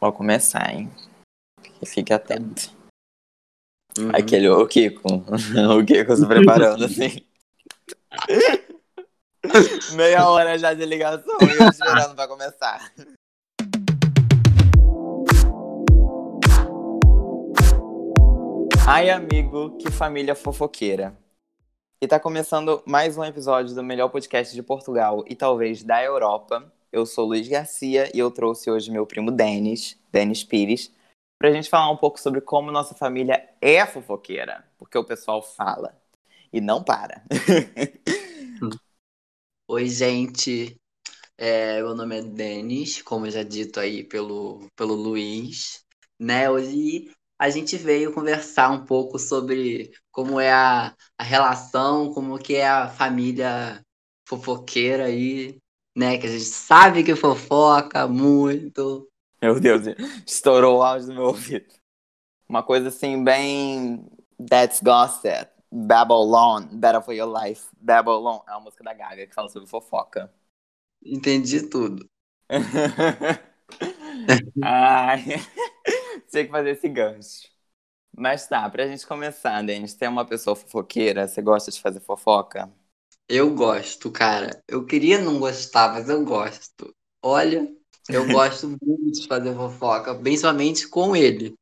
Vou começar, hein? Fique atento. Uhum. Aquele, o Kiko. o Kiko se preparando, assim. Meia hora já de ligação e eu esperando pra começar. Ai, amigo, que família fofoqueira. E tá começando mais um episódio do melhor podcast de Portugal e talvez da Europa. Eu sou Luiz Garcia e eu trouxe hoje meu primo Denis, Denis Pires, pra gente falar um pouco sobre como nossa família é fofoqueira, porque o pessoal fala e não para. Oi, gente. É, meu nome é Denis, como já dito aí pelo, pelo Luiz, né? Hoje a gente veio conversar um pouco sobre como é a, a relação, como que é a família fofoqueira aí né? Que a gente sabe que fofoca muito. Meu Deus, estourou o áudio do meu ouvido. Uma coisa assim, bem. That's Gossip. Babylon, Better for Your Life. Babylon é uma música da Gaga que fala sobre fofoca. Entendi tudo. Ai, tinha que fazer esse gancho. Mas tá, pra gente começar, Denis, tem uma pessoa fofoqueira? Você gosta de fazer fofoca? Eu gosto, cara. Eu queria não gostar, mas eu gosto. Olha, eu gosto muito de fazer fofoca, principalmente com ele.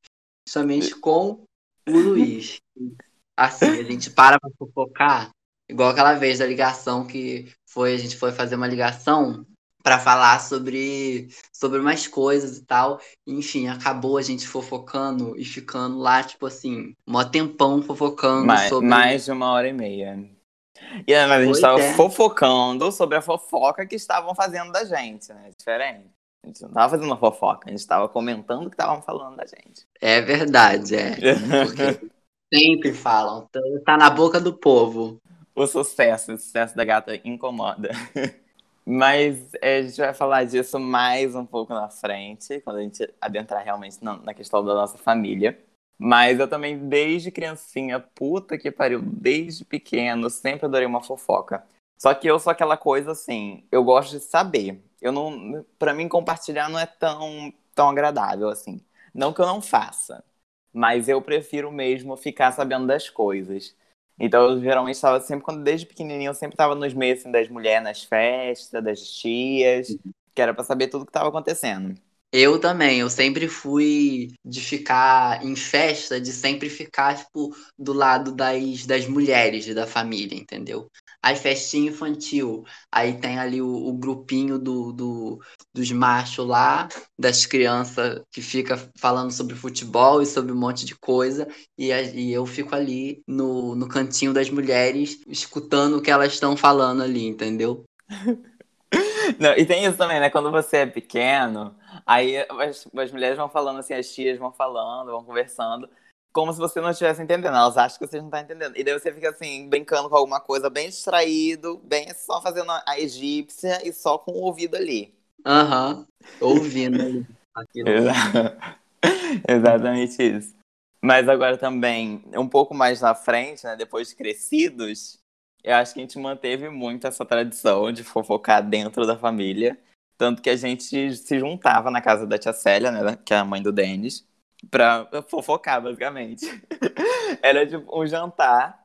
Principalmente com o Luiz. Assim, a gente para pra fofocar, igual aquela vez da ligação que foi, a gente foi fazer uma ligação para falar sobre, sobre umas coisas e tal. Enfim, acabou a gente fofocando e ficando lá, tipo assim, mó tempão fofocando mais, sobre. Mais de uma hora e meia. E mas a gente estava é. fofocando sobre a fofoca que estavam fazendo da gente, né? Diferente. A gente não estava fazendo uma fofoca, a gente estava comentando o que estavam falando da gente. É verdade, é. Porque sempre falam, tá na boca do povo. O sucesso, o sucesso da gata incomoda. Mas é, a gente vai falar disso mais um pouco na frente, quando a gente adentrar realmente na, na questão da nossa família. Mas eu também, desde criancinha, puta que pariu, desde pequeno, sempre adorei uma fofoca. Só que eu sou aquela coisa assim, eu gosto de saber. Eu não, para mim compartilhar não é tão tão agradável assim. Não que eu não faça, mas eu prefiro mesmo ficar sabendo das coisas. Então eu geralmente estava sempre quando desde pequenininho eu sempre estava nos meios assim, das mulheres nas festas, das tias, que era para saber tudo que estava acontecendo. Eu também, eu sempre fui de ficar em festa, de sempre ficar, tipo, do lado das, das mulheres da família, entendeu? Aí festinha infantil, aí tem ali o, o grupinho do, do, dos machos lá, das crianças que fica falando sobre futebol e sobre um monte de coisa, e, a, e eu fico ali no, no cantinho das mulheres, escutando o que elas estão falando ali, entendeu? Não, e tem isso também, né? Quando você é pequeno, aí as, as mulheres vão falando assim, as tias vão falando, vão conversando, como se você não estivesse entendendo. Elas acham que você não está entendendo. E daí você fica assim, brincando com alguma coisa, bem distraído, bem só fazendo a egípcia e só com o ouvido ali. Aham, uhum. ouvindo ali. Exatamente isso. Mas agora também, um pouco mais na frente, né, depois de crescidos, eu acho que a gente manteve muito essa tradição de fofocar dentro da família. Tanto que a gente se juntava na casa da tia Célia, né, que é a mãe do Denis, pra fofocar, basicamente. Era tipo um jantar,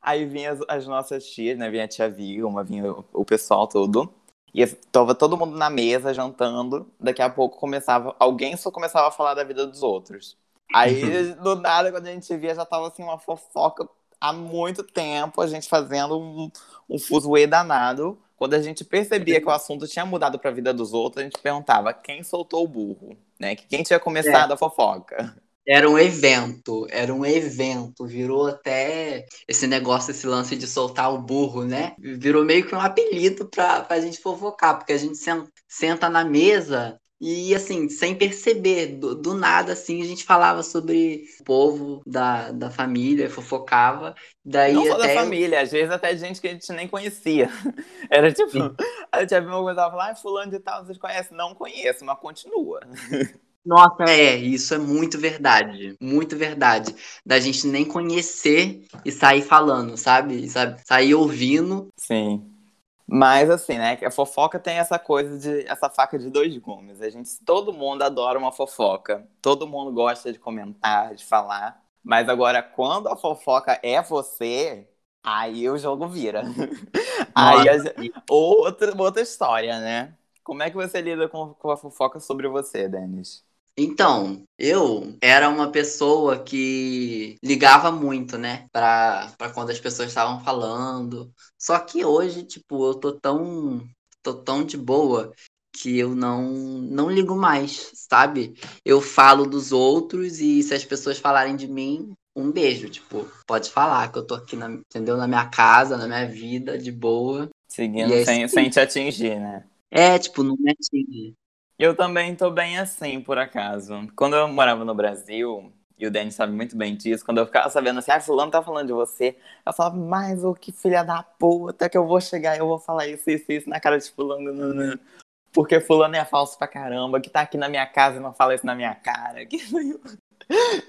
aí vinha as, as, nossas tias, né, vinha a tia Vilma, vinha o, o pessoal todo. E tava todo mundo na mesa jantando, daqui a pouco começava, alguém só começava a falar da vida dos outros. Aí, do nada, quando a gente via, já tava assim uma fofoca há muito tempo a gente fazendo um, um fuzuê danado. Quando a gente percebia que o assunto tinha mudado para a vida dos outros, a gente perguntava quem soltou o burro, né? Quem tinha começado é. a fofoca. Era um evento, era um evento, virou até esse negócio, esse lance de soltar o burro, né? Virou meio que um apelido para a gente fofocar, porque a gente senta na mesa e assim, sem perceber, do, do, nada, assim, a gente falava sobre o povo da, da família, fofocava. Daí Não até... da família, às vezes até gente que a gente nem conhecia. Era tipo, Sim. a gente havia uma coisa falar, ah, fulano de tal, vocês conhecem? Não conheço, mas continua. Nossa, é, isso é muito verdade. Muito verdade. Da gente nem conhecer e sair falando, sabe? sabe? Sair ouvindo. Sim. Mas assim, né? que A fofoca tem essa coisa de essa faca de dois gumes. A gente, todo mundo adora uma fofoca. Todo mundo gosta de comentar, de falar. Mas agora, quando a fofoca é você, aí o jogo vira. aí a gente- outra, outra história, né? Como é que você lida com, com a fofoca sobre você, Denis? Então, eu era uma pessoa que ligava muito, né, pra, pra quando as pessoas estavam falando. Só que hoje, tipo, eu tô tão, tô tão de boa que eu não, não ligo mais, sabe? Eu falo dos outros e se as pessoas falarem de mim, um beijo, tipo, pode falar que eu tô aqui, na, entendeu? Na minha casa, na minha vida, de boa. Seguindo é sem, sem te atingir, né? É, tipo, não me atinge. Eu também tô bem assim, por acaso. Quando eu morava no Brasil, e o Denis sabe muito bem disso, quando eu ficava sabendo assim, ah, fulano tá falando de você, eu falava, mas o que filha da puta que eu vou chegar e eu vou falar isso, isso, isso na cara de fulano. não, não. Porque fulano é falso pra caramba, que tá aqui na minha casa e não fala isso na minha cara. Que...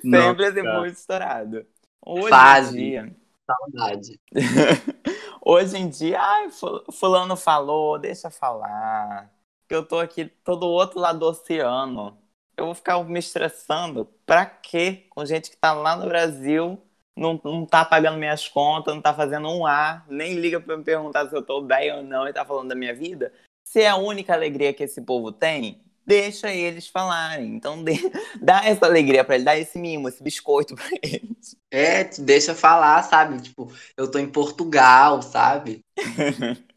Sempre assim, muito estourado. Hoje Fase. dia, Saudade. Hoje em dia, ai, fu- fulano falou, deixa falar. Que eu tô aqui todo outro lado do oceano. Eu vou ficar me estressando. Pra quê? Com gente que tá lá no Brasil, não, não tá pagando minhas contas, não tá fazendo um A, nem liga pra me perguntar se eu tô bem ou não e tá falando da minha vida. Se é a única alegria que esse povo tem, deixa eles falarem. Então dê- dá essa alegria pra eles, dá esse mimo, esse biscoito pra eles. É, te deixa falar, sabe? Tipo, eu tô em Portugal, sabe?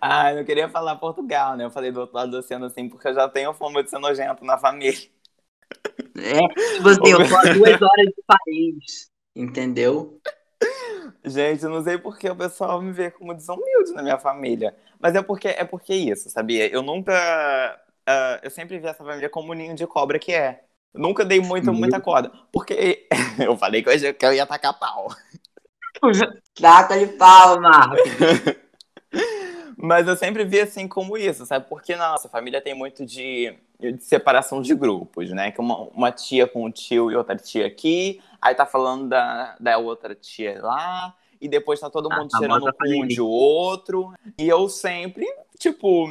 Ah, eu não queria falar Portugal, né? Eu falei do outro lado do oceano assim, porque eu já tenho fama de ser nojento na família. É, tipo assim, eu tô a duas horas de Paris, entendeu? Gente, eu não sei porque o pessoal me vê como desumilde na minha família. Mas é porque é porque isso, sabia? Eu nunca. ah, eu sempre vi essa família como o ninho de cobra que é. Eu nunca dei muito, Sim. muita corda. Porque eu falei que eu, ia- que eu ia tacar pau. Trata de pau, Marcos. Mas eu sempre vi assim como isso, sabe? Porque na nossa família tem muito de, de separação de grupos, né? Que uma, uma tia com um tio e outra tia aqui, aí tá falando da, da outra tia lá, e depois tá todo Ah, mundo a tirando um de outro. E eu sempre, tipo,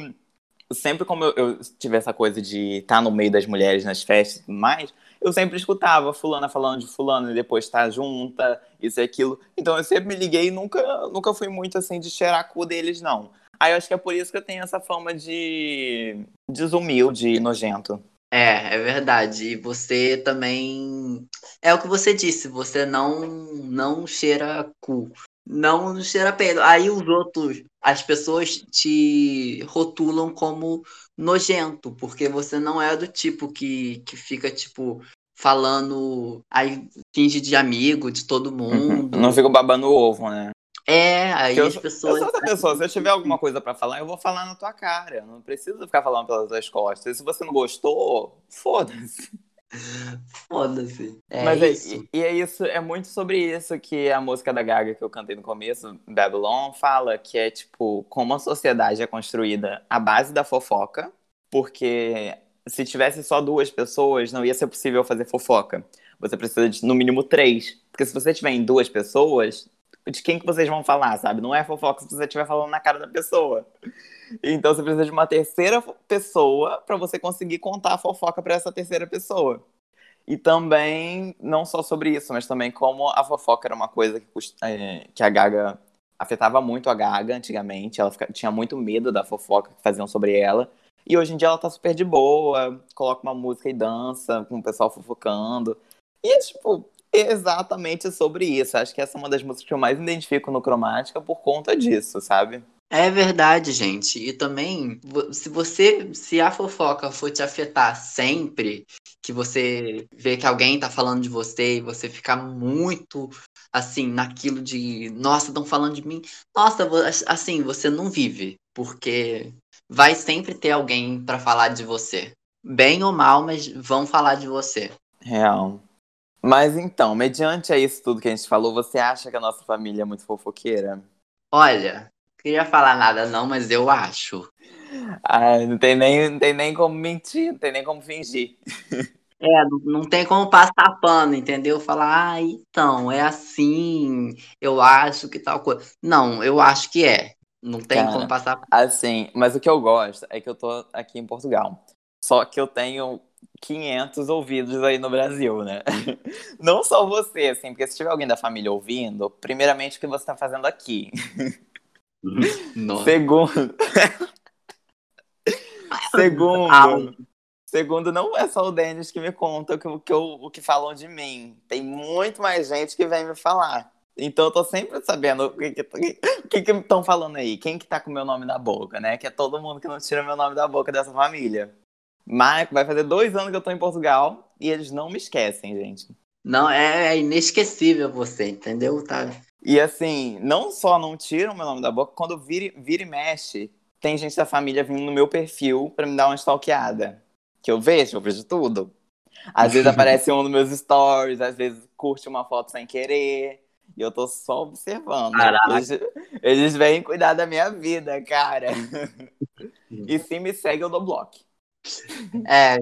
sempre como eu, eu tive essa coisa de estar no meio das mulheres nas festas e tudo mais, eu sempre escutava fulana falando de fulano e depois tá junta, isso e aquilo. Então eu sempre me liguei e nunca, nunca fui muito assim de cheirar cu deles, não. Aí eu acho que é por isso que eu tenho essa fama de desumilde e nojento. É, é verdade. E você também. É o que você disse, você não, não cheira cu. Não cheira peido. Aí os outros, as pessoas te rotulam como nojento, porque você não é do tipo que, que fica, tipo, falando. Aí finge de amigo de todo mundo. Não fico babando o ovo, né? É, aí Porque as pessoas. Eu sou essa pessoa, se eu tiver alguma coisa pra falar, eu vou falar na tua cara. Não preciso ficar falando pelas tuas costas. Se você não gostou, foda-se. Foda-se. É Mas é- isso. e, e é isso, é muito sobre isso que a música da Gaga que eu cantei no começo, Babylon, fala, que é tipo, como a sociedade é construída à base da fofoca, porque se tivesse só duas pessoas, não ia ser possível fazer fofoca. Você precisa de no mínimo três. Porque se você tiver em duas pessoas, de quem que vocês vão falar, sabe? Não é fofoca se você estiver falando na cara da pessoa. Então você precisa de uma terceira pessoa para você conseguir contar a fofoca para essa terceira pessoa. E também, não só sobre isso, mas também como a fofoca era uma coisa que, é, que a Gaga afetava muito a Gaga antigamente. Ela fica- tinha muito medo da fofoca que faziam sobre ela. E hoje em dia ela tá super de boa, coloca uma música e dança com o pessoal fofocando. E é tipo, exatamente sobre isso. Acho que essa é uma das músicas que eu mais identifico no Cromática por conta disso, sabe? É verdade, gente. E também, se você, se a fofoca for te afetar sempre, que você vê que alguém tá falando de você e você ficar muito assim naquilo de, nossa, estão falando de mim. Nossa, assim, você não vive, porque vai sempre ter alguém pra falar de você. Bem ou mal, mas vão falar de você. Real. Mas então, mediante a isso tudo que a gente falou, você acha que a nossa família é muito fofoqueira? Olha, queria falar nada não, mas eu acho. Ah, não tem nem, não tem nem como mentir, não tem nem como fingir. É, não, tem como passar pano, entendeu? Falar, ah, então, é assim, eu acho que tal coisa. Não, eu acho que é. Não tem Cara, como passar. Assim, mas o que eu gosto é que eu tô aqui em Portugal. Só que eu tenho 500 ouvidos aí no Brasil, né? Não só você, assim, porque se tiver alguém da família ouvindo, primeiramente o que você tá fazendo aqui. Nossa. Segundo. Segundo. Ah. Segundo, não é só o Denis que me conta o que, o que, eu- o que falam de mim. Tem muito mais gente que vem me falar. Então eu tô sempre sabendo o que que o que que estão falando aí. Quem que tá com o meu nome na boca, né? Que é todo mundo que não tira meu nome da boca dessa família. Mas vai fazer dois anos que eu tô em Portugal e eles não me esquecem, gente. Não, é, é inesquecível você, entendeu? Tá. E assim, não só não tiram meu nome da boca, quando vira, vira e mexe, tem gente da família vindo no meu perfil pra me dar uma stalkeada. Que eu vejo, eu vejo tudo. Às vezes aparece um dos meus stories, às vezes curte uma foto sem querer. E eu tô só observando. Caraca. Eles, eles vêm cuidar da minha vida, cara. E se me segue, eu dou bloco. É,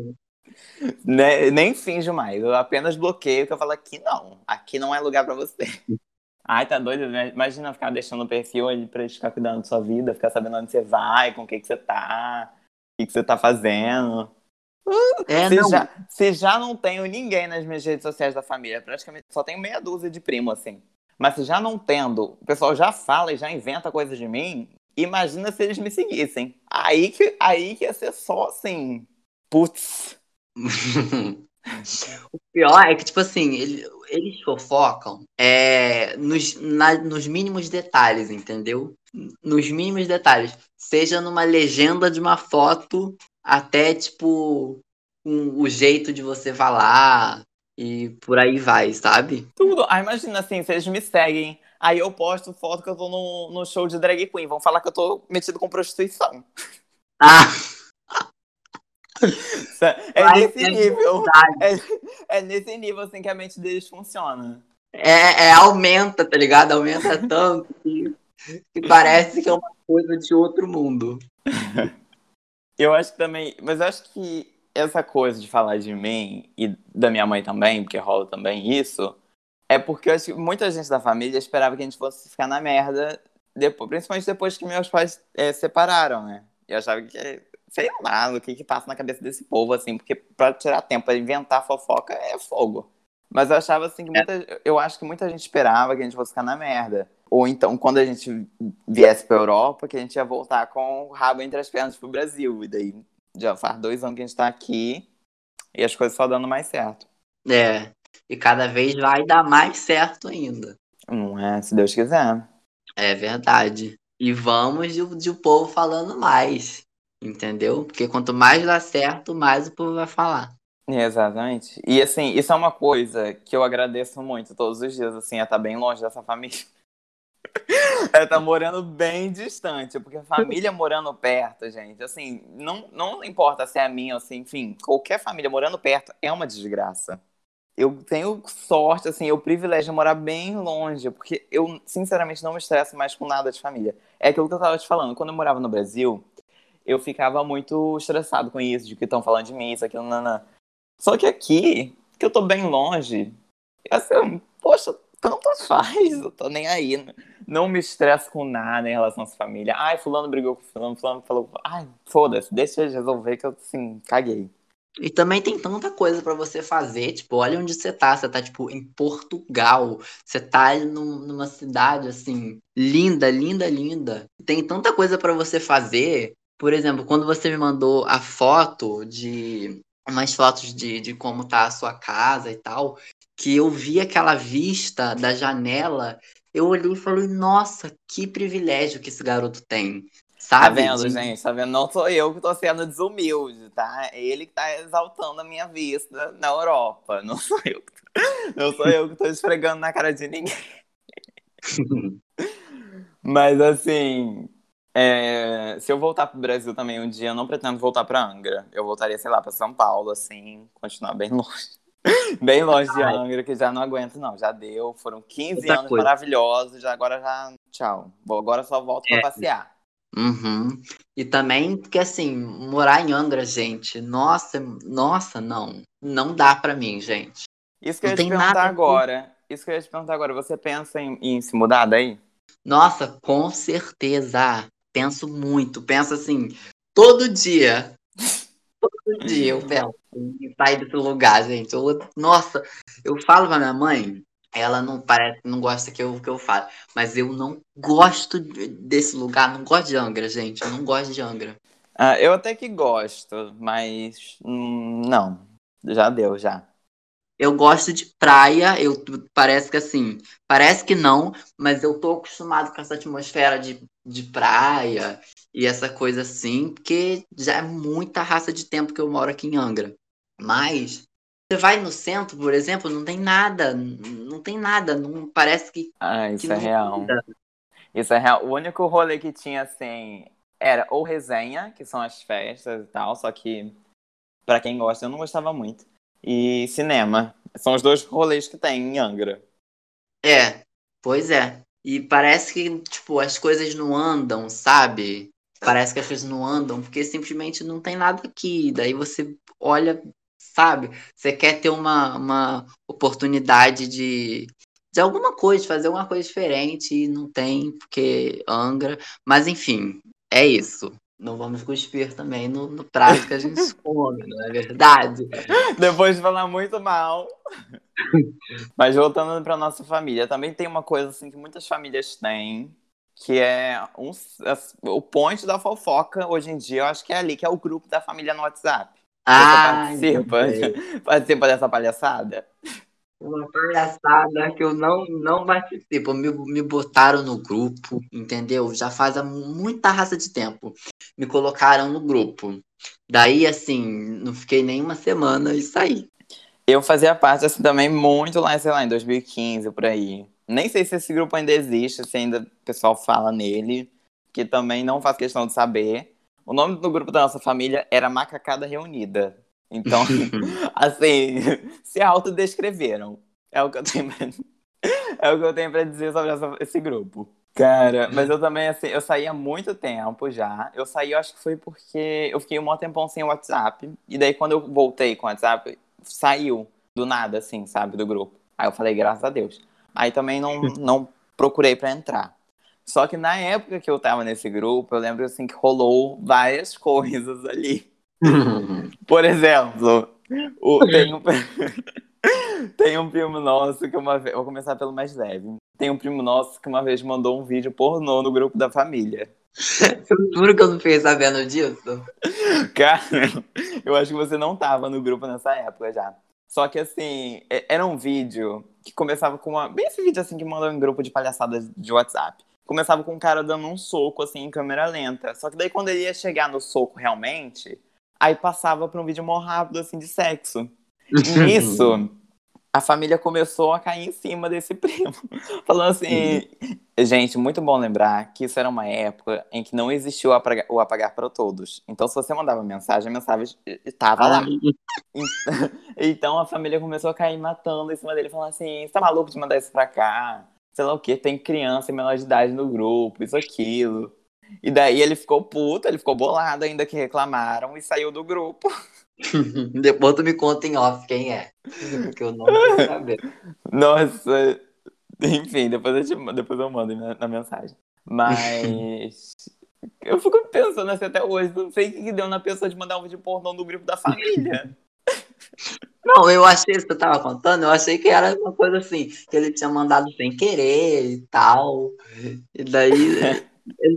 Ne- nem finjo mais. Eu apenas bloqueio que eu falo aqui não. Aqui não é lugar pra você. Ai, tá doido? né? Imagina ficar deixando o perfil ali pra eles ficar cuidando da sua vida, ficar sabendo onde você vai, com o que, que você tá, o que, que você tá fazendo. é se, não. já, se já não tenho ninguém nas minhas redes sociais da família, praticamente só tenho meia dúzia de primo, assim. Mas se já não tendo, o pessoal já fala e já inventa coisas de mim, imagina se eles me seguissem. Aí que, aí que ia ser só assim. Putz. o pior é que, tipo assim, ele- eles fofocam é, nos, na- nos mínimos detalhes, entendeu? Nos mínimos detalhes. Seja numa legenda de uma foto, até, tipo, um- o jeito de você falar e por aí vai, sabe? Tudo. Ah, imagina assim, se eles me seguem, aí eu posto foto que eu tô no, no show de drag queen. Vão falar que eu tô metido com prostituição. Ah, É Vai nesse nível. É, é nesse nível assim que a mente deles funciona. É, é, aumenta, tá ligado? Aumenta tanto que, que parece que é uma coisa de outro mundo. Eu acho que também. Mas eu acho que essa coisa de falar de mim e da minha mãe também, porque rola também isso, é porque eu acho que muita gente da família esperava que a gente fosse ficar na merda, depois, principalmente depois que meus pais é, separaram, né? Eu achava que, sei lá, o que que passa na cabeça desse povo, assim, porque pra tirar tempo, pra inventar fofoca é fogo. Mas eu achava assim que muita, eu acho que muita gente esperava que a gente fosse ficar na merda. Ou então, quando a gente viesse pra Europa, que a gente ia voltar com o rabo entre as pernas pro Brasil. E daí já faz dois anos que a gente tá aqui e as coisas só dando mais certo. É. E cada vez vai dar mais certo ainda. Não é? Se Deus quiser. É verdade. E vamos de, de o povo falando mais. Entendeu? Porque quanto mais dá certo, mais o povo vai falar. Exatamente. E assim, isso é uma coisa que eu agradeço muito todos os dias, assim, é estar bem longe dessa família. É estar morando bem distante, porque família morando perto, gente, assim, não, não importa se é a minha ou se, enfim, qualquer família morando perto é uma desgraça. Eu tenho sorte, assim, eu privilégio de morar bem longe, porque eu, sinceramente, não me estresso mais com nada de família. É aquilo que eu tava te falando, quando eu morava no Brasil, eu ficava muito estressado com isso, de que estão falando de mim, isso, aquilo, nanã. Só que aqui, que eu tô bem longe, assim, poxa, tanto faz, eu tô nem aí. Não me estresso com nada em relação à família. Ai, fulano brigou com fulano, fulano falou. Ai, foda-se, deixa eles resolver que eu, assim, caguei. E também tem tanta coisa pra você fazer, tipo, olha onde você tá, você tá, tipo, em Portugal, você tá num- numa cidade, assim, linda, linda, linda. Tem tanta coisa pra você fazer, por exemplo, quando você me mandou a foto de, umas fotos de, de como tá a sua casa e tal, que eu vi aquela vista da janela, eu olhei e falei, nossa, que privilégio que esse garoto tem, Tá sabe? vendo, De- gente? Tá vendo? Não sou eu que tô sendo desumilde, tá? É ele que tá exaltando a minha vista na Europa. Não sou eu. que- Não sou eu que tô esfregando na cara de ninguém. Mas assim, é, se eu voltar pro Brasil também um dia, eu não pretendo voltar pra Angra. Eu voltaria, sei lá, pra São Paulo, assim, continuar bem longe. Bem longe de Angra, que já não aguento, não. Já deu. Foram 15 Outra anos coisa. maravilhosos, já agora já. Tchau. Vou- Agora só volto pra É. passear. Uhum. E também porque assim, morar em Angra, gente, nossa, nossa, não, não dá pra mim, gente. Isso que eu Não ia te perguntar agora. Isso que eu ia te perguntar agora. Você pensa em, em se mudar daí? Nossa, com certeza. Penso muito. Penso assim, todo dia. Todo dia eu penso em sair desse lugar, gente. Eu- nossa, eu falo pra minha mãe, ela não parece, não gosta que eu, que eu falo. Mas eu não gosto de- desse lugar, não gosto de Angra, gente. Eu não gosto de Angra. Ah, eu até que gosto, mas hum, não. Já deu, já. Eu gosto de praia, eu parece que assim, parece que não, mas eu tô acostumado com essa atmosfera de, de praia e essa coisa assim, porque já é muita raça de tempo que eu moro aqui em Angra. Mas você vai no centro, por exemplo, não tem nada, não tem nada, não parece que, Ah, que isso não é real. nada. Isso é real. O único rolê que tinha, assim, era ou resenha, que são as festas e tal, só que pra quem gosta, eu não gostava muito. E cinema. São os dois rolês que tem em Angra. É, pois é. E parece que, tipo, as coisas não andam, sabe? Parece que as coisas não andam porque simplesmente não tem nada aqui. Daí você olha, sabe? Você quer ter uma, uma oportunidade de, de alguma coisa, de fazer alguma coisa diferente e não tem, porque Angra. Mas enfim, é isso. Não vamos cuspir também no, no prato que a gente come, não é verdade? Depois de falar muito mal. Mas voltando pra nossa família, também tem uma coisa assim que muitas famílias têm, que é um, o point da fofoca hoje em dia, eu acho que é ali, que é o grupo da família no WhatsApp. Você Ah, participa, participa dessa palhaçada? Uma palhaçada que eu não, não participo. Me, me botaram no grupo, entendeu? Já faz muita raça de tempo. Me colocaram no grupo. Daí, assim, não fiquei nem uma semana e saí. Eu fazia parte, assim, também muito lá, sei lá, em 2015, por aí. Nem sei se esse grupo ainda existe, se ainda o pessoal fala nele, que também não faço questão de saber. O nome do grupo da nossa família era Macacada Reunida. Então, assim, se autodescreveram. É o que eu tenho pra, é o que eu tenho pra dizer sobre essa- esse grupo. Cara, mas eu também, assim, eu saí há muito tempo já. Eu saí, eu acho que foi porque eu fiquei um maior tempão sem WhatsApp. E daí, quando eu voltei com o WhatsApp, saiu do nada, assim, sabe, do grupo. Aí eu falei, graças a Deus. Aí também não, não procurei pra entrar. Só que na época que eu tava nesse grupo, eu lembro, assim, que rolou várias coisas ali. Por exemplo, o- tem, um, tem um primo nosso que uma vez. Vou começar pelo mais leve. Tem um primo nosso que uma vez mandou um vídeo pornô no grupo da família. Eu juro que eu não fiquei sabendo disso. Cara, eu acho que você não tava no grupo nessa época já. Só que assim, é- era um vídeo que começava com uma. Bem esse vídeo assim que mandam em grupo de palhaçadas de WhatsApp. Começava com um cara dando um soco assim em câmera lenta. Só que daí quando ele ia chegar no soco realmente, aí passava pra um vídeo mó rápido assim de sexo. Nisso, a família começou a cair em cima desse primo. Falando assim. Gente, muito bom lembrar que isso era uma época em que não existiu o apagar, o apagar para todos. Então, se você mandava mensagem, a mensagem estava lá. Então a família começou a cair matando em cima dele, falando assim: você tá maluco de mandar isso pra cá? Sei lá o que, tem criança e menor de idade no grupo, isso, aquilo. E daí ele ficou puto, ele ficou bolado ainda que reclamaram e saiu do grupo. Depois tu me conta em off quem é. Porque eu não quero saber. Nossa, enfim, depois eu, te, depois eu mando na, na mensagem. Mas eu fico pensando assim até hoje, não sei o que que deu na pessoa de mandar um vídeo pornô no grupo da família. Não, eu achei isso que eu tava contando, eu achei que era uma coisa assim, que ele tinha mandado sem querer e tal. E daí. Ele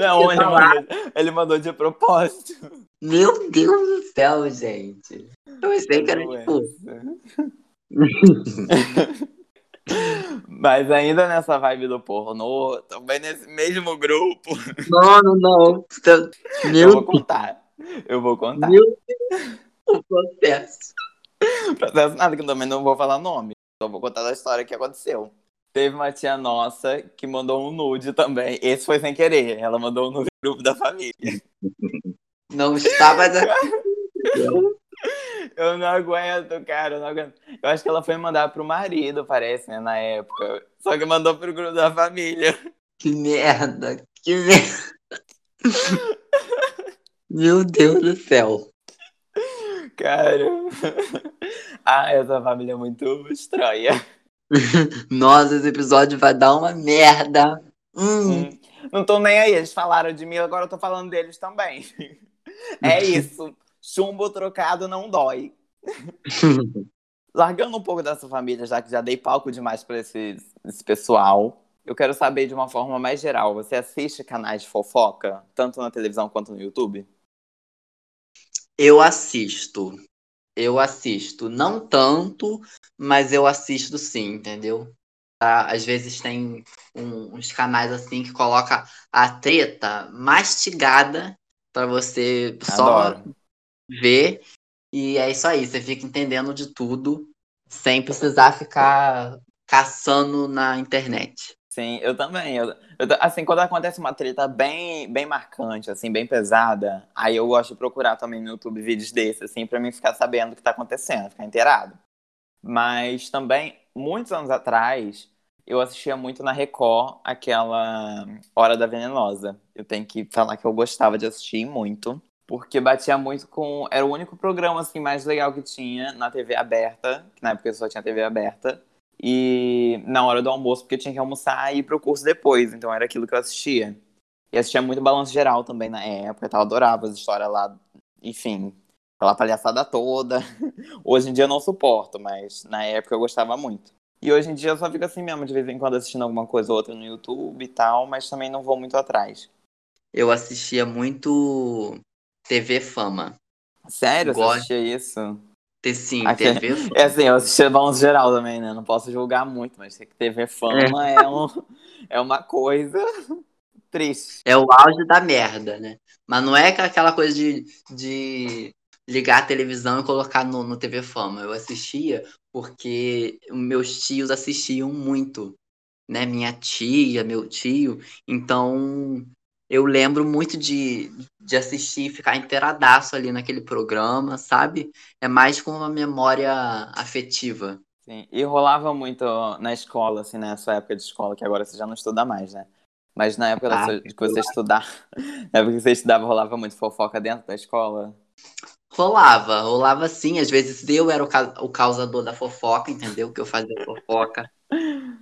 Não, que ele lá. mandou, ele mandou de propósito. Meu Deus do céu, gente. Eu pensei que era tipo. Mas ainda nessa vibe do pornô, também nesse mesmo grupo, Não, não, não. eu Meu vou contar. Eu vou contar. Meu Deus, o processo. Processo nada, que eu também não vou falar nome. Só vou contar a história que aconteceu. Teve uma tia nossa que mandou um nude também. Esse foi sem querer. Ela mandou um nude no grupo da família. Não estava. Eu não aguento, cara. Eu, não aguento. eu acho que ela foi mandar pro marido, parece, né, na época. Só que mandou pro grupo da família. Que merda, que merda. Meu Deus do céu. Cara. Ah, essa família é muito estranha. Nossa, esse episódio vai dar uma merda. Hum. Hum, Não tô nem aí, eles falaram de mim, agora eu tô falando deles também. É isso. Chumbo trocado não dói. Largando um pouco dessa família, já que já dei palco demais pra esse, esse pessoal, eu quero saber de uma forma mais geral. Você assiste canais de fofoca, tanto na televisão quanto no YouTube? Eu assisto. Eu assisto. Não tanto, mas eu assisto sim, entendeu? Tá? Às vezes tem um- uns canais assim que coloca a treta mastigada pra você só Adoro. ver. E é isso aí, você fica entendendo de tudo sem precisar ficar caçando na internet. Sim, eu também. Eu, eu assim, quando acontece uma treta bem, bem marcante, assim, bem pesada, aí eu gosto de procurar também no YouTube vídeos desses, assim, pra mim ficar sabendo o que tá acontecendo, ficar inteirado. Mas também, muitos anos atrás, eu assistia muito na Record aquela Hora da Venenosa. Eu tenho que falar que eu gostava de assistir muito, porque batia muito com. Era o único programa, assim, mais legal que tinha na TV aberta, que na época eu só tinha TV aberta. E na hora do almoço, porque eu tinha que almoçar e ir pro curso depois, então era aquilo que eu assistia. E assistia muito Balanço Geral também na época, eu adorava as histórias lá, enfim, aquela palhaçada toda. Hoje em dia eu não suporto, mas na época eu gostava muito. E hoje em dia eu só fico assim mesmo, de vez em quando assistindo alguma coisa ou outra no YouTube e tal, mas também não vou muito atrás. Eu assistia muito TV Fama. Sério, você Gosto. assistia isso? Sim, Aqui- TV Fama. É assim, eu assistia Balanço Geral também, né? Não posso julgar muito, mas TV Fama é, um, é uma coisa triste. É o auge da merda, né? Mas não é aquela coisa de, de ligar a televisão e colocar no, no TV Fama. Eu assistia porque meus tios assistiam muito, né? Minha tia, meu tio. Então eu lembro muito de, de assistir e ficar inteiradaço ali naquele programa, sabe? É mais com uma memória afetiva. Sim, e rolava muito na escola, assim, na sua época de escola, que agora você já não estuda mais, né? Mas na época Ah, que você estudava, na época que você estudava, rolava muito fofoca dentro da escola. Rolava, rolava sim. Às vezes eu era o, ca- o causador da fofoca, entendeu? Que eu fazia fofoca.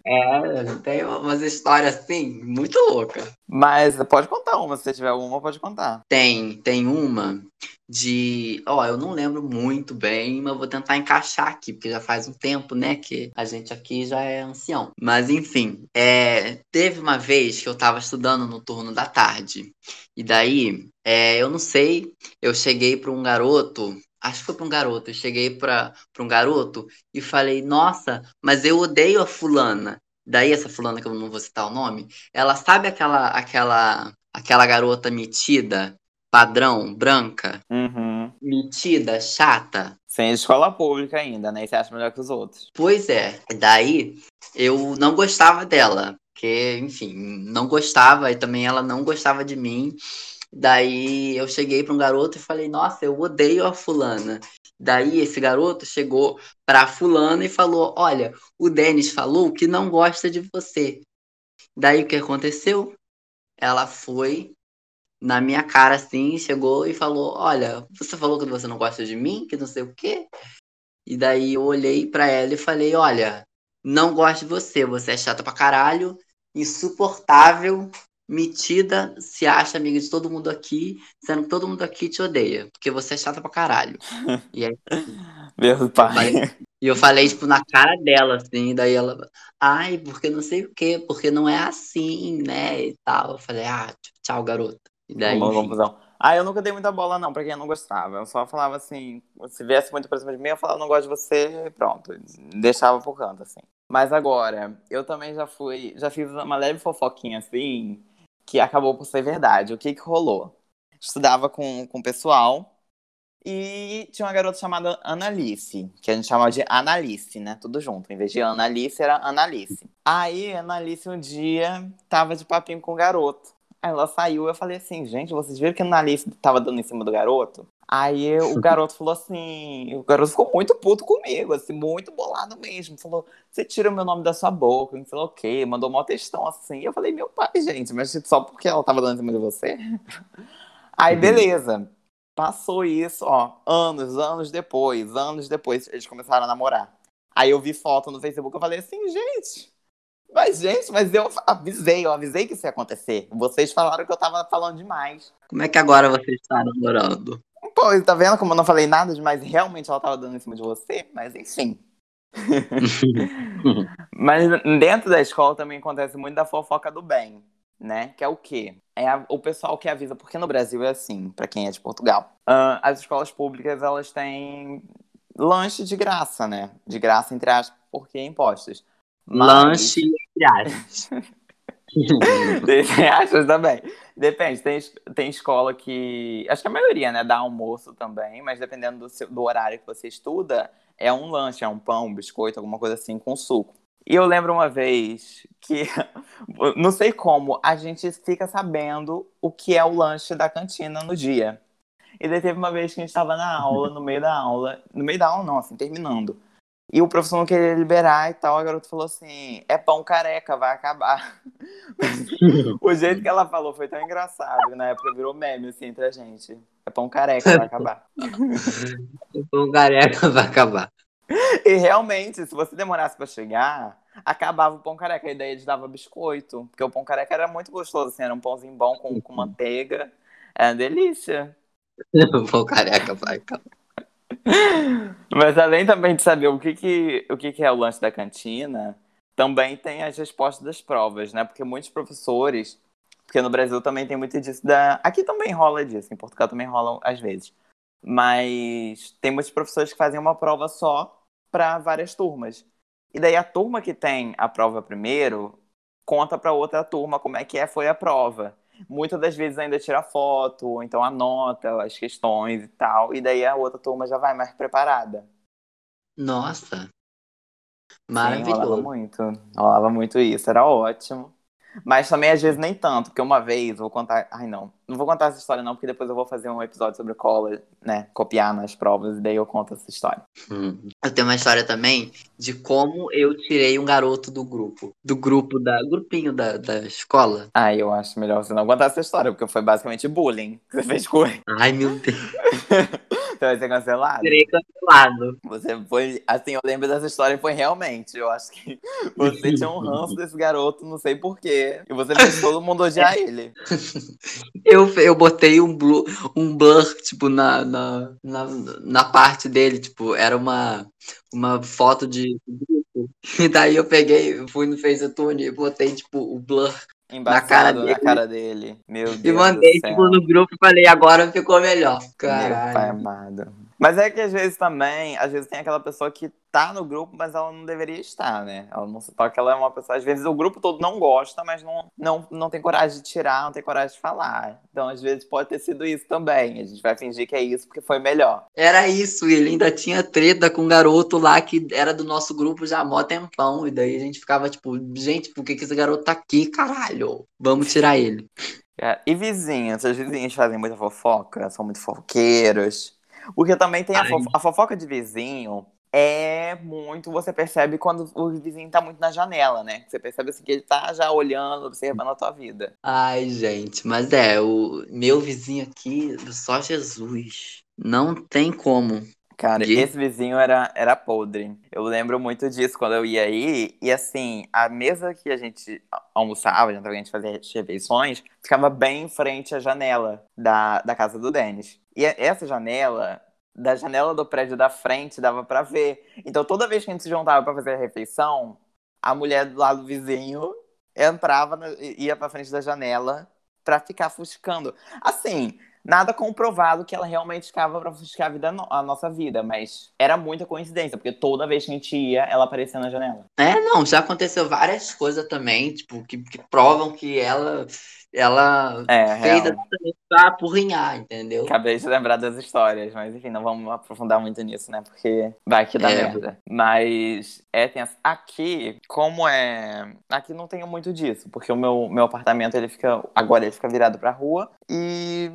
É, tem umas histórias assim, muito loucas. Mas pode contar uma, se você tiver uma, pode contar. Tem, tem uma de. Ó, eu não lembro muito bem, mas vou tentar encaixar aqui, porque já faz um tempo, né, que a gente aqui já é ancião. Mas enfim, é, teve uma vez que eu tava estudando no turno da tarde. E daí, é, eu não sei, eu cheguei pra um garoto. Acho que foi pra um garoto. Eu cheguei pra, pra um garoto e falei, nossa, mas eu odeio a fulana. Daí, essa fulana, que eu não vou citar o nome, ela sabe aquela, aquela, aquela garota metida, padrão, branca, Uhum. metida, chata? Sem escola pública ainda, né? E você acha melhor que os outros. Pois é. Daí, eu não gostava dela, porque, enfim, não gostava e também ela não gostava de mim. Daí eu cheguei para um garoto e falei: Nossa, eu odeio a fulana. Daí esse garoto chegou pra fulana e falou: Olha, o Denis falou que não gosta de você. Daí o que aconteceu? Ela foi na minha cara assim, chegou e falou: Olha, você falou que você não gosta de mim, que não sei o quê. E daí eu olhei pra ela e falei: Olha, não gosto de você, você é chata pra caralho, insuportável, metida, se acha amiga de todo mundo aqui, sendo que todo mundo aqui te odeia, porque você é chata pra caralho. E aí Meu pai. Mas- E eu falei, tipo, na cara dela, assim, daí ela, ai, porque não sei o quê, porque não é assim, né, e tal. Eu falei, ah, tchau, garota. E daí, Uma confusão. Ah, eu nunca dei muita bola, não, pra quem não gostava. Eu só falava assim, se viesse muito pra cima de mim, eu falava, não gosto de você, e pronto. Deixava pro canto, assim. Mas agora, eu também já fui, já fiz uma leve fofoquinha, assim, que acabou por ser verdade. O que que rolou? Estudava com, com o pessoal e tinha uma garota chamada Analice, que a gente chamava de Analice, né? Tudo junto. Em vez de Analice, era Analice. Aí, Analice um dia tava de papinho com o garoto. Aí ela saiu, eu falei assim, gente, vocês viram que a Analice tava dando em cima do garoto? Aí o garoto falou assim, o garoto ficou muito puto comigo, assim, muito bolado mesmo. Falou, você tira o meu nome da sua boca, não sei lá o quê, mandou uma textão assim. Eu falei, meu pai, gente, mas só porque ela tava dando em cima de você? Aí, beleza. Passou isso, ó, anos, anos depois, anos depois, eles começaram a namorar. Aí eu vi foto no Facebook, eu falei assim, gente, Mas, gente, mas eu avisei, eu avisei que isso ia acontecer. Vocês falaram que eu tava falando demais. Como é que agora você está namorando? Pô, tá vendo como eu não falei nada demais? Realmente ela tava dando em cima de você? Mas enfim. mas dentro da escola também acontece muito da fofoca do bem, né? Que é o quê? É a, o pessoal que avisa, porque no Brasil é assim, para quem é de Portugal. Uh, as escolas públicas, elas têm lanche de graça, né? De graça, entre aspas, porque é impostos. Lanche entre aspas. tem aspas também. Depende, tem, tem escola que. Acho que a maioria, né? Dá almoço também, mas dependendo do, seu, do horário que você estuda, é um lanche, é um pão, um biscoito, alguma coisa assim, com suco. E eu lembro uma vez que, não sei como, a gente fica sabendo o que é o lanche da cantina no dia. E daí teve uma vez que a gente estava na aula, no meio da aula, no meio da aula não, assim, terminando. E o professor não queria liberar e tal. A garota falou assim: é pão careca, vai acabar. o jeito que ela falou foi tão engraçado na época virou meme assim entre a gente. É pão careca, vai acabar. é pão careca, vai acabar. E realmente, se você demorasse para chegar, acabava o pão careca. E daí eles davam biscoito. Porque o pão careca era muito gostoso, assim, era um pãozinho bom com, com manteiga. Era delícia. o pão careca vai acabar. Mas além também de saber o que, que, o que, que é o lanche da cantina, também tem as respostas das provas, né? Porque muitos professores, porque no Brasil também tem muito disso da. Aqui também rola disso, em Portugal também rola às vezes. Mas tem muitos professores que fazem uma prova só para várias turmas. E daí a turma que tem a prova primeiro conta para outra turma como é que é, foi a prova muitas das vezes ainda tira foto, ou então anota as questões e tal, e daí a outra turma já vai mais preparada. Nossa! Maravilhoso. Sim, rolava muito, rolava muito isso, era ótimo. Mas também, às vezes, nem tanto, porque uma vez, vou contar. Ai, não. Não vou contar essa história, não, porque depois eu vou fazer um episódio sobre cola, né? Copiar nas provas, e daí eu conto essa história. Hum. Eu tenho uma história também de como eu tirei um garoto do grupo. Do grupo da. grupinho da, da escola. Ai, eu acho melhor você não contar essa história, porque foi basicamente bullying que você fez com ele. Ai, meu Deus. Você vai ser cancelado? Serei cancelado. Você foi. Assim, eu lembro dessa história e foi realmente. Eu acho que você tinha um ranço desse garoto, não sei porquê. E você fez todo mundo odiar ele. Eu, eu botei um, blur, um blur, tipo, na, na, na, na parte dele. Tipo, era uma, uma foto de. E daí eu peguei, fui no FaceTune e botei, tipo, o blur na cara, dele. na cara dele. Meu Deus. E mandei, tipo, no grupo e falei, agora ficou melhor. Caralho. Meu pai amado. Mas é que às vezes também, às vezes tem aquela pessoa que tá no grupo, mas ela não deveria estar, né? Ela não só que ela é uma pessoa, às vezes o grupo todo não gosta, mas não, não, não tem coragem de tirar, não tem coragem de falar. Então, às vezes pode ter sido isso também. A gente vai fingir que é isso porque foi melhor. Era isso, ele ainda tinha treta com um garoto lá que era do nosso grupo já há mó tempão. E daí a gente ficava tipo, gente, por que, que esse garoto tá aqui, caralho? Vamos tirar ele. É, e vizinhos? Os vizinhos fazem muita fofoca, são muito fofoqueiros. Porque também tem a, fofo a, fofoca de vizinho. É muito, você percebe quando o vizinho tá muito na janela, né? Você percebe assim que ele tá já olhando, observando a tua vida. Ai, gente, mas é, o meu vizinho aqui, só Jesus. Não tem como. Cara, esse vizinho era, era podre. Eu lembro muito disso quando eu ia aí. E assim, a mesa que a gente almoçava, a gente fazia refeições, ficava bem em frente à janela da, da casa do Denis. E essa janela, da janela do prédio da frente, dava para ver. Então toda vez que a gente se juntava para fazer a refeição, a mulher do lado do vizinho entrava, ia pra frente da janela pra ficar fuscando. Assim, nada comprovado que ela realmente ficava pra ofuscar a, vida, a nossa vida, mas era muita coincidência, porque toda vez que a gente ia, ela aparecia na janela. É, não, já aconteceu várias coisas também, tipo, que, que provam que ela ela é, fez exatamente pra apurrinhar, entendeu? Acabei de lembrar das histórias, mas enfim, não vamos aprofundar muito nisso, né? Porque vai que dá é. merda. Mas é tem aqui, como é. Aqui não tenho muito disso, porque o meu, meu apartamento ele fica. Agora ele fica virado pra rua e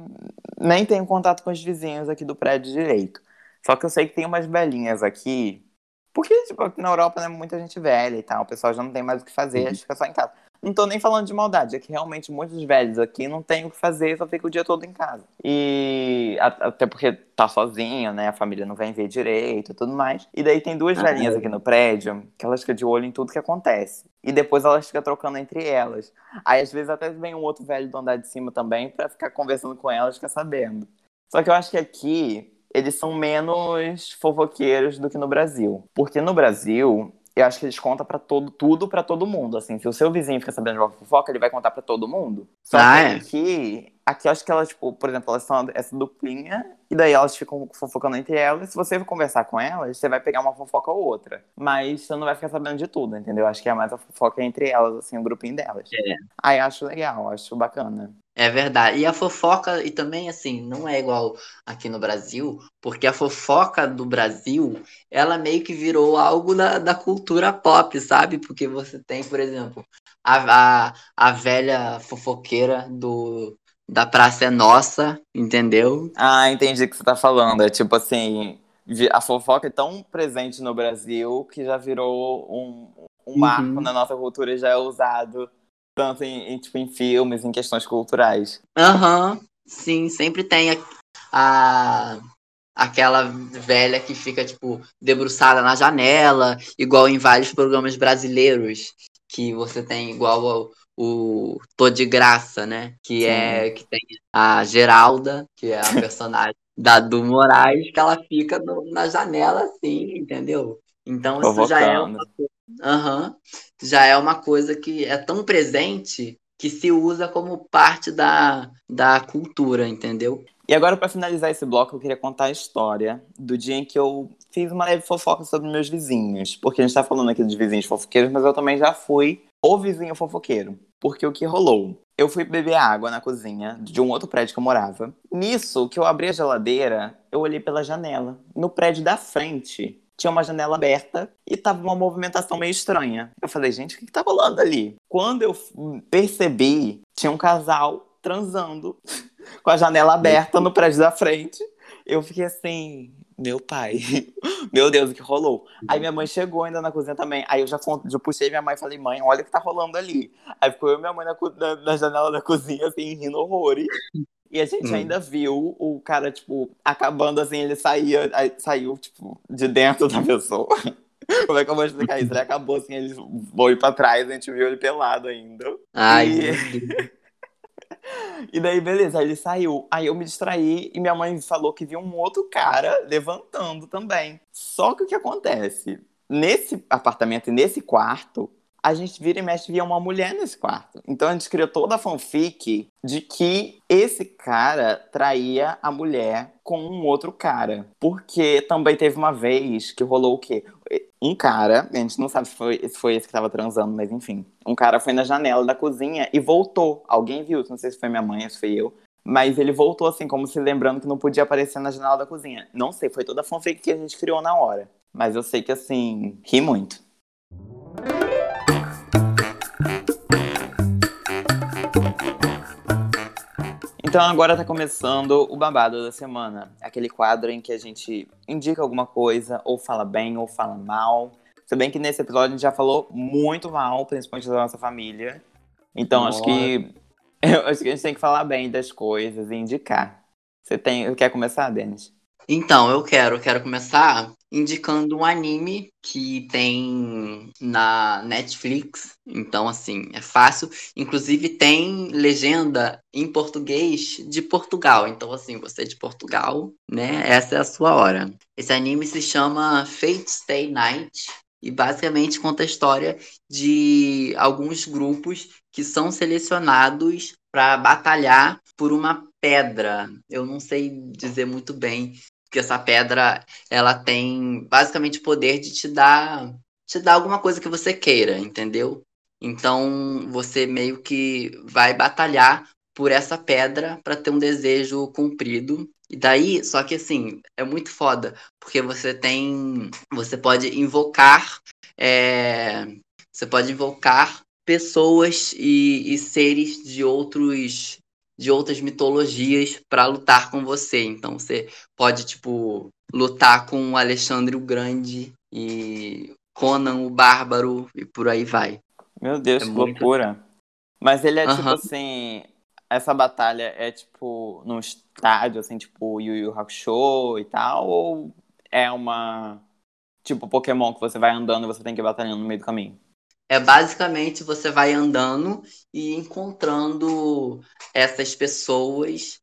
nem tenho contato com os vizinhos aqui do prédio direito. Só que eu sei que tem umas velhinhas aqui. Porque, tipo, aqui na Europa, né, muita gente velha e tal, o pessoal já não tem mais o que fazer, uhum. fica só em casa. Não tô nem falando de maldade, é que realmente muitos velhos aqui não têm o que fazer, só fica o dia todo em casa. E até porque tá sozinho, né? A família não vem ver direito e tudo mais. E daí tem duas ah, velhinhas é. aqui no prédio que elas ficam de olho em tudo que acontece. E depois elas ficam trocando entre elas. Aí às vezes até vem um outro velho do andar de cima também para ficar conversando com elas, ficar sabendo. Só que eu acho que aqui eles são menos fofoqueiros do que no Brasil. Porque no Brasil, eu acho que eles contam para todo tudo para todo mundo, assim, se o seu vizinho fica sabendo de uma fofoca, ele vai contar para todo mundo. Só ah, que é? aqui, aqui eu acho que elas, tipo, por exemplo, elas são essa duplinha e daí elas ficam fofocando entre elas. Se você for conversar com elas, você vai pegar uma fofoca ou outra, mas você não vai ficar sabendo de tudo, entendeu? Acho que é mais a fofoca entre elas, assim, o grupinho delas. É. Aí acho legal, acho bacana. É verdade. E a fofoca, e também assim, não é igual aqui no Brasil, porque a fofoca do Brasil, ela meio que virou algo da, da cultura pop, sabe? Porque você tem, por exemplo, a, a, a velha fofoqueira do, da Praça é Nossa, entendeu? Ah, entendi o que você tá falando. É tipo assim, a fofoca é tão presente no Brasil que já virou um, um marco uhum. na nossa cultura e já é usado tanto em, em, tipo, em filmes, em questões culturais. Aham, uhum, sim, sempre tem a, a, aquela velha que fica, tipo, debruçada na janela, igual em vários programas brasileiros, que você tem igual ao, o Tô de Graça, né? Que é, sim. é que tem a Geralda, que é a personagem da do Moraes, que ela fica no, na janela assim, entendeu? Então isso já é uma Uhum. Já é uma coisa que é tão presente que se usa como parte da, da cultura, entendeu? E agora, para finalizar esse bloco, eu queria contar a história do dia em que eu fiz uma leve fofoca sobre meus vizinhos. Porque a gente tá falando aqui dos vizinhos fofoqueiros, mas eu também já fui o vizinho fofoqueiro. Porque o que rolou? Eu fui beber água na cozinha de um outro prédio que eu morava. Nisso, que eu abri a geladeira, eu olhei pela janela. No prédio da frente, tinha uma janela aberta e tava uma movimentação meio estranha. Eu falei, gente, o que, que tá rolando ali? Quando eu percebi, tinha um casal transando com a janela aberta no prédio da frente. Eu fiquei assim, meu pai, meu Deus, o que rolou? Aí minha mãe chegou ainda na cozinha também. Aí eu já, já puxei minha mãe e falei, mãe, olha o que tá rolando ali. Aí ficou eu e minha mãe na, na, na janela da cozinha, assim, rindo horrores. E a gente hum. ainda viu o cara, tipo, acabando assim, ele saía, saiu, tipo, de dentro da pessoa. Como é que eu vou explicar isso? Ele acabou assim, ele foi pra trás, a gente viu ele pelado ainda. Ai, e... e daí, beleza, ele saiu. Aí eu me distraí e minha mãe falou que viu um outro cara levantando também. Só que o que acontece? Nesse apartamento e nesse quarto, a gente vira e mexe via uma mulher nesse quarto. Então a gente criou toda a fanfic de que esse cara traía a mulher com um outro cara. Porque também teve uma vez que rolou o quê? Um cara, a gente não sabe se foi, se foi esse que tava transando, mas enfim. Um cara foi na janela da cozinha e voltou. Alguém viu, não sei se foi minha mãe, se foi eu. Mas ele voltou assim, como se lembrando que não podia aparecer na janela da cozinha. Não sei, foi toda a fanfic que a gente criou na hora. Mas eu sei que assim, ri muito. Então agora tá começando o babado da semana. Aquele quadro em que a gente indica alguma coisa, ou fala bem, ou fala mal. Se bem que nesse episódio a gente já falou muito mal, principalmente da nossa família. Então acho que. Acho que a gente tem que falar bem das coisas e indicar. Você tem. Quer começar, Denis? Então, eu quero, quero começar indicando um anime que tem na Netflix. Então, assim, é fácil. Inclusive, tem legenda em português de Portugal. Então, assim, você é de Portugal, né? Essa é a sua hora. Esse anime se chama Fate Stay Night. E basicamente conta a história de alguns grupos que são selecionados para batalhar por uma pedra. Eu não sei dizer muito bem porque essa pedra, ela tem basicamente o poder de te dar, te dar alguma coisa que você queira, entendeu? Então, você meio que vai batalhar por essa pedra para ter um desejo cumprido. E daí, só que assim, é muito foda, porque você tem. Você pode invocar. É, você pode invocar pessoas e, e seres de outros de outras mitologias para lutar com você. Então você pode, tipo, lutar com Alexandre o Grande e Conan o Bárbaro e por aí vai. Meu Deus, é que muito... loucura. Mas ele é tipo Aham. assim. Essa batalha é tipo num estádio, assim, tipo Yu Yu Hakusho e tal? Ou é uma. Tipo Pokémon que você vai andando e você tem que ir batalhando no meio do caminho? É basicamente você vai andando e encontrando essas pessoas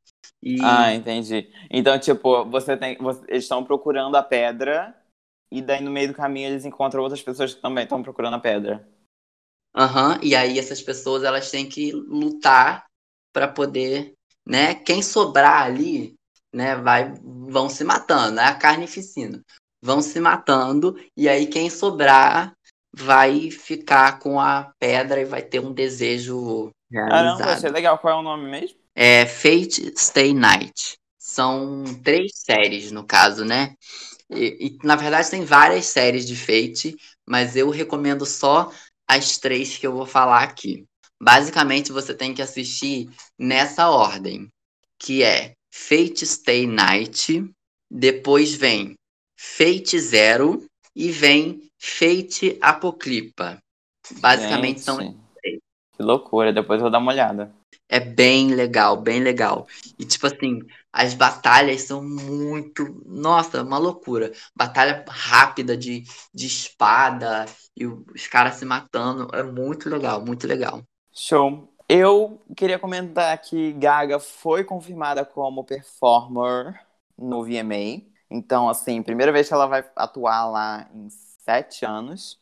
Ah, e entendi. Então, tipo, você tem. você- eles estão procurando a pedra, e daí no meio do caminho eles encontram outras pessoas que também estão procurando a pedra. Aham, e aí essas pessoas elas têm que lutar para poder, né? Quem sobrar ali, né, vai vão se matando, é a carnificina. Vão se matando e aí quem sobrar vai ficar com a pedra e vai ter um desejo Caramba, achei realizado. legal. Qual é o nome mesmo? É Fate Stay Night. São três séries no caso, né? E, e, na verdade tem várias séries de Fate, mas eu recomendo só as três que eu vou falar aqui. Basicamente você tem que assistir nessa ordem, que é Fate Stay Night, depois vem Fate Zero e vem Fate Apoclipa. Basicamente são Gente, que loucura. Depois eu vou dar uma olhada. é bem legal, bem legal. E tipo assim, as batalhas são muito, nossa, uma loucura. Batalha rápida de, de espada e os caras se matando, é muito legal, muito legal. Show. Eu queria comentar que Gaga foi confirmada como performer no VMA. Então, assim, primeira vez que ela vai atuar lá em sete anos.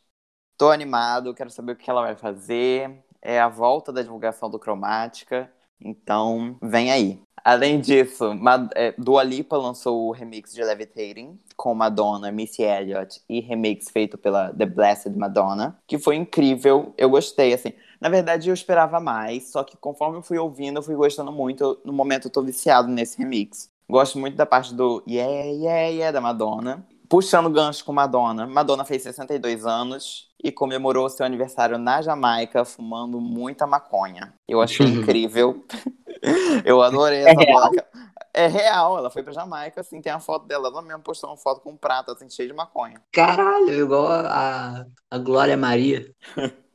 Tô animado, quero saber o que ela vai fazer. É a volta da divulgação do Cromática. Então, vem aí. Além disso, é, Dua Lipa lançou o remix de Levitating com Madonna, Missy Elliott e remix feito pela The Blessed Madonna, que foi incrível. Eu gostei, assim. Na verdade, eu esperava mais, só que conforme eu fui ouvindo, eu fui gostando muito. No momento, eu tô viciado nesse remix. Gosto muito da parte do Yeah, Yeah, Yeah da Madonna. Puxando gancho com Madonna. Madonna fez 62 anos e comemorou seu aniversário na Jamaica fumando muita maconha. Eu achei incrível. Eu adorei essa É foto. É real, ela foi pra Jamaica, assim, tem a foto dela. Ela mesmo postou uma foto com um prato, assim, cheio de maconha. Caralho, igual a, a Glória Maria.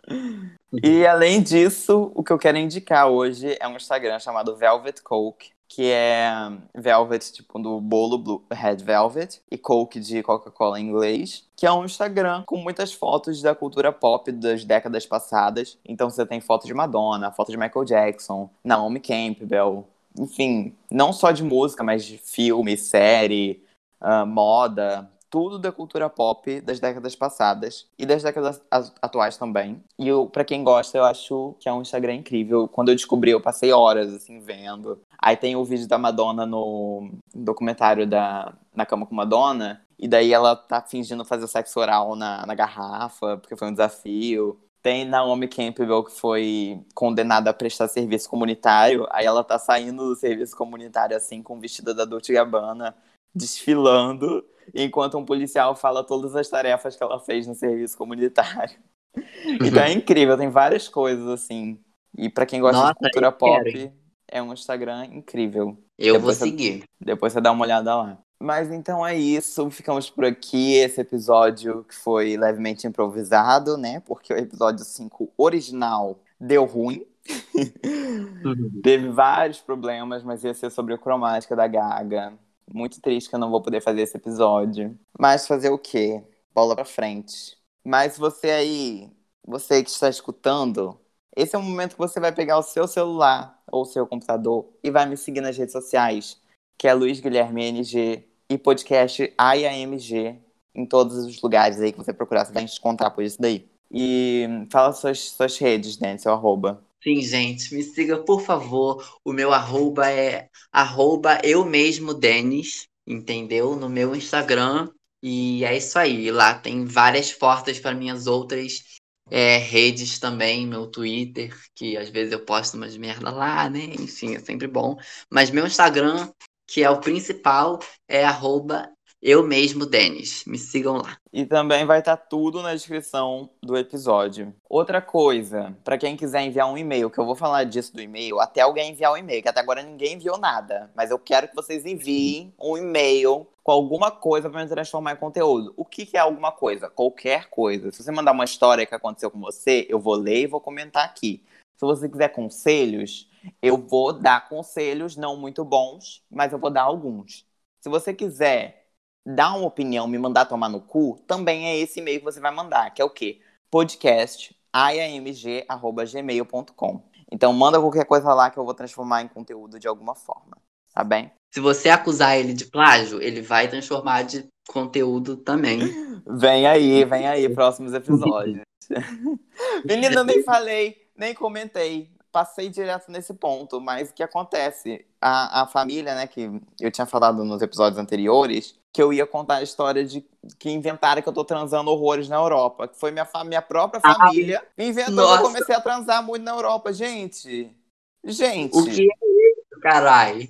E além disso, o que eu quero indicar hoje é um Instagram chamado Velvet Coke, que é Velvet, tipo, do bolo Blue, Red Velvet, e Coke de Coca-Cola em inglês, que é um Instagram com muitas fotos da cultura pop das décadas passadas. Então você tem foto de Madonna, foto de Michael Jackson, Naomi Campbell, enfim, não só de música, mas de filme, série, ah, moda, tudo da cultura pop das décadas passadas e das décadas atuais também. E para quem gosta, eu acho que é um Instagram incrível. Quando eu descobri, eu passei horas assim vendo. Aí tem o vídeo da Madonna no documentário da Na Cama com Madonna, e daí ela tá fingindo fazer sexo oral na, na garrafa, porque foi um desafio. Tem Naomi Campbell, que foi condenada a prestar serviço comunitário. Aí ela tá saindo do serviço comunitário, assim, com o vestido da Dolce Gabbana, desfilando, enquanto um policial fala todas as tarefas que ela fez no serviço comunitário. Então é incrível, tem várias coisas, assim. E pra quem gosta Nossa, de cultura pop, quero, é um Instagram incrível. Eu vou Depois você- seguir. Depois você dá uma olhada lá. Mas então é isso, ficamos por aqui. Esse episódio que foi levemente improvisado, né? Porque o episódio 5 original deu ruim. Teve vários problemas, mas ia ser sobre a cromática da Gaga. Muito triste que eu não vou poder fazer esse episódio. Mas fazer o quê? Bola pra frente. Mas você aí, você que está escutando, esse é o momento que você vai pegar o seu celular ou o seu computador e vai me seguir nas redes sociais, que é Luiz Guilherme NG e podcast AIAMG em todos os lugares aí que você procurar, você vai encontrar por isso daí. E fala suas, suas redes, né? Seu arroba. Sim, gente, me siga, por favor. O meu arroba é arroba eu mesmo Denis, entendeu? No meu Instagram. E é isso aí. Lá tem várias portas para minhas outras é, redes também, meu Twitter, que às vezes eu posto umas merda lá, né? Enfim, é sempre bom. Mas meu Instagram, que é o principal, é arroba eu mesmo Denis. Me sigam lá. E também vai estar tudo na descrição do episódio. Outra coisa, para quem quiser enviar um e-mail, que eu vou falar disso do e-mail, até alguém enviar um e-mail, que até agora ninguém enviou nada. Mas eu quero que vocês enviem um e-mail com alguma coisa para me transformar em conteúdo. O que, que é alguma coisa? Qualquer coisa. Se você mandar uma história que aconteceu com você, eu vou ler e vou comentar aqui. Se você quiser conselhos, eu vou dar conselhos não muito bons, mas eu vou dar alguns. Se você quiser dar uma opinião, me mandar tomar no cu, também é esse e-mail que você vai mandar, que é o quê? Podcast iamg@gmail.com. Então manda qualquer coisa lá que eu vou transformar em conteúdo de alguma forma, tá bem? Se você acusar ele de plágio, ele vai transformar de conteúdo também. Vem aí, vem aí, próximos episódios. Menina, eu nem falei, nem comentei. Passei direto nesse ponto, mas o que acontece? A, a família, né, que eu tinha falado nos episódios anteriores, que eu ia contar a história de que inventaram que eu tô transando horrores na Europa. Que foi minha, minha própria ah, família ah, inventou nossa. que eu comecei a transar muito na Europa. Gente, gente. O que é isso, caralho?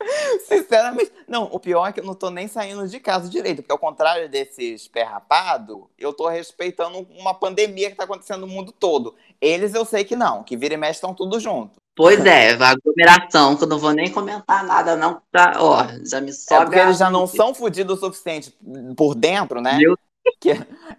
Sinceramente, não, o pior é que eu não tô nem saindo de casa direito, porque ao contrário desses perrapado, eu tô respeitando uma pandemia que tá acontecendo no mundo todo. Eles eu sei que não, que vira e mexe estão tudo junto. Pois é, a aglomeração, que eu não vou nem comentar nada, não, tá, ó, já me sobe. É porque eles já não são fodidos o suficiente por dentro, né? Meu que,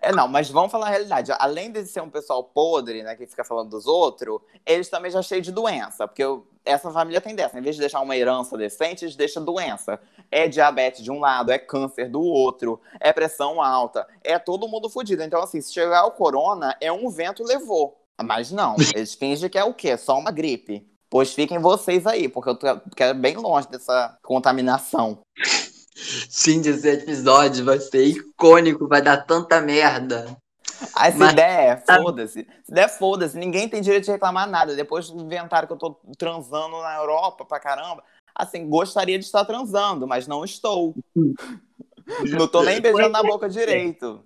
é, não, mas vamos falar a realidade. Além de ser um pessoal podre, né, que fica falando dos outros, eles também já cheios de doença. Porque eu, essa família tem dessa. Em vez de deixar uma herança decente, eles deixam doença. É diabetes de um lado, é câncer do outro, é pressão alta, é todo mundo fodido. Então, assim, se chegar o corona, é um vento levou. Mas não, eles fingem que é o quê? Só uma gripe. Pois fiquem vocês aí, porque eu quero bem longe dessa contaminação. Sim, esse episódio vai ser icônico, vai dar tanta merda. Aí se Mas... der, foda-se. Se der, foda-se. Ninguém tem direito de reclamar nada. Depois inventaram que eu tô transando na Europa pra caramba. Assim, gostaria de estar transando, mas não estou. não tô nem beijando na boca direito.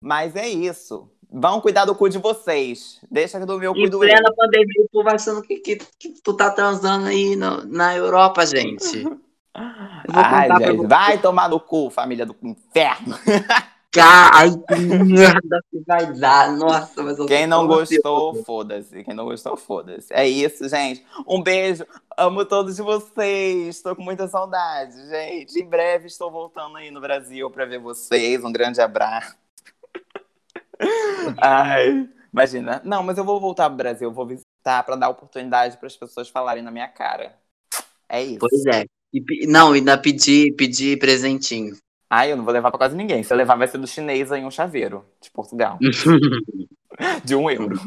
Mas é isso. Vão cuidar do cu de vocês. Deixa que do meu cu do plena pandemia, o povo achando que, que, que, tu tá transando aí no, na Europa, gente. Ai, gente, vai tomar no cu, família do inferno. Ai, que merda que vai dar. Nossa, mas eu Quem não gostou, foda-se. Quem não gostou, foda-se. É isso, gente. Um beijo. Amo todos vocês. Estou com muita saudade, gente. Em breve estou voltando aí no Brasil para ver vocês. Um grande abraço. Ai, imagina. Não, mas eu vou voltar pro Brasil. Eu vou visitar para dar oportunidade para as pessoas falarem na minha cara. É isso. Pois é. E, não, ainda pedir, pedir presentinho. Ah, eu não vou levar pra quase ninguém. Se eu levar, vai ser do chinês aí um chaveiro, de Portugal. de um euro.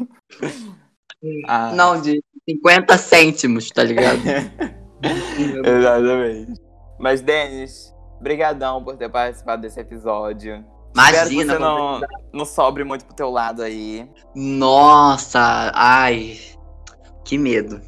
Ah. Não, de 50 cêntimos, tá ligado? Exatamente. Mas, Denis, brigadão por ter participado desse episódio. Imagina, Espero que você não, não sobre muito pro teu lado aí. Nossa, ai, que medo.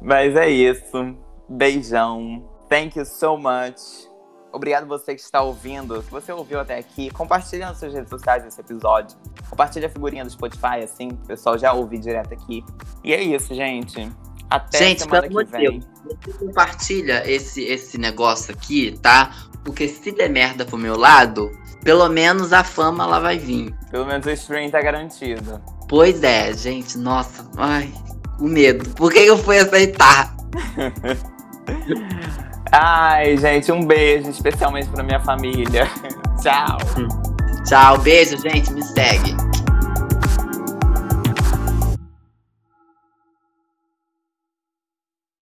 Mas é isso. Beijão. Thank you so much. Obrigado você que está ouvindo. Se você ouviu até aqui, compartilha nas suas redes sociais esse episódio. Compartilha a figurinha do Spotify, assim, o pessoal já ouve direto aqui. E é isso, gente. Até gente, semana que vem. Você compartilha esse, esse negócio aqui, tá? Porque se der merda pro meu lado, pelo menos a fama lá vai vir. Pelo menos o stream tá garantido. Pois é, gente. Nossa, ai, o medo. Por que eu fui aceitar? Ai, gente, um beijo, especialmente pra minha família. Tchau. Tchau, beijo, gente. Me segue.